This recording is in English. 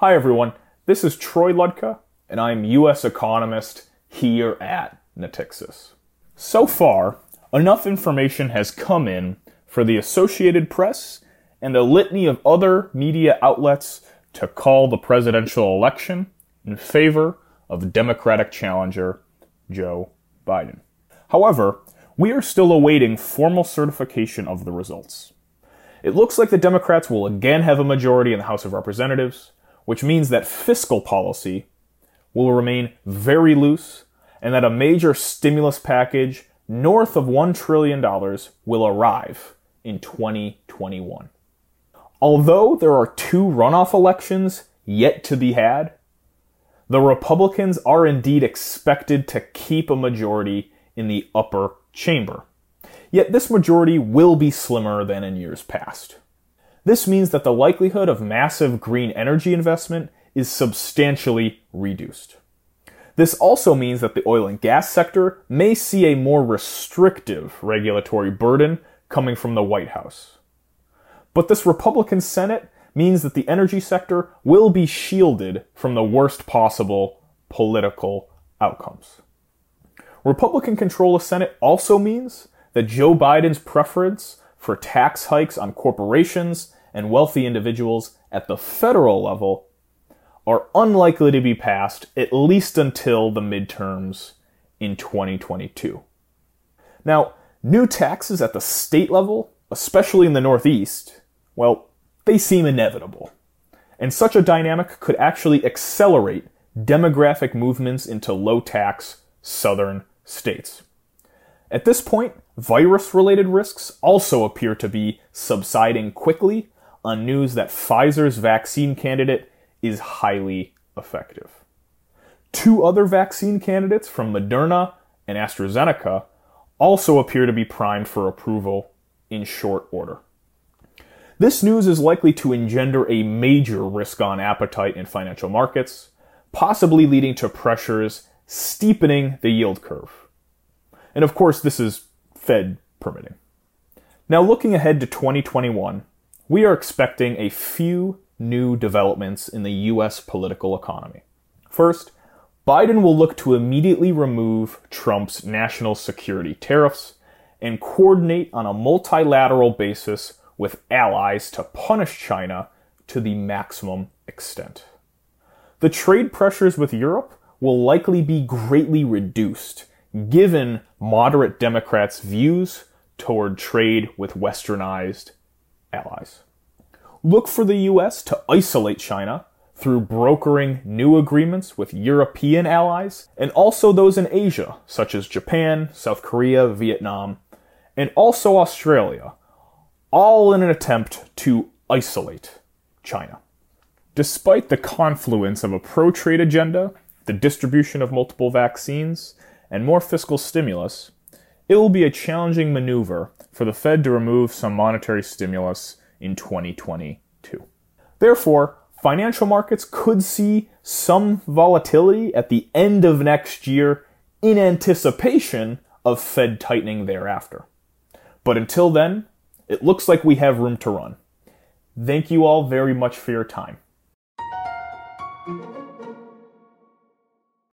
Hi, everyone. This is Troy Ludtka, and I'm U.S. economist here at Natixis. So far, enough information has come in for the Associated Press and a litany of other media outlets to call the presidential election in favor of Democratic challenger Joe Biden. However, we are still awaiting formal certification of the results. It looks like the Democrats will again have a majority in the House of Representatives, which means that fiscal policy will remain very loose and that a major stimulus package north of $1 trillion will arrive in 2021. Although there are two runoff elections yet to be had, the Republicans are indeed expected to keep a majority in the upper chamber. Yet this majority will be slimmer than in years past. This means that the likelihood of massive green energy investment is substantially reduced. This also means that the oil and gas sector may see a more restrictive regulatory burden coming from the White House. But this Republican Senate means that the energy sector will be shielded from the worst possible political outcomes. Republican control of the Senate also means that Joe Biden's preference for tax hikes on corporations and wealthy individuals at the federal level are unlikely to be passed at least until the midterms in 2022. Now, new taxes at the state level, especially in the Northeast, well, they seem inevitable. And such a dynamic could actually accelerate demographic movements into low tax southern states. At this point, virus related risks also appear to be subsiding quickly on news that Pfizer's vaccine candidate is highly effective. Two other vaccine candidates from Moderna and AstraZeneca also appear to be primed for approval in short order. This news is likely to engender a major risk on appetite in financial markets, possibly leading to pressures steepening the yield curve. And of course, this is Fed permitting. Now, looking ahead to 2021, we are expecting a few new developments in the US political economy. First, Biden will look to immediately remove Trump's national security tariffs and coordinate on a multilateral basis with allies to punish China to the maximum extent. The trade pressures with Europe will likely be greatly reduced given moderate Democrats' views toward trade with westernized allies. Look for the US to isolate China through brokering new agreements with European allies and also those in Asia, such as Japan, South Korea, Vietnam, and also Australia, all in an attempt to isolate China. Despite the confluence of a pro trade agenda, the distribution of multiple vaccines, and more fiscal stimulus, it will be a challenging maneuver for the Fed to remove some monetary stimulus in 2022. Therefore, financial markets could see some volatility at the end of next year in anticipation of Fed tightening thereafter. But until then, it looks like we have room to run. Thank you all very much for your time.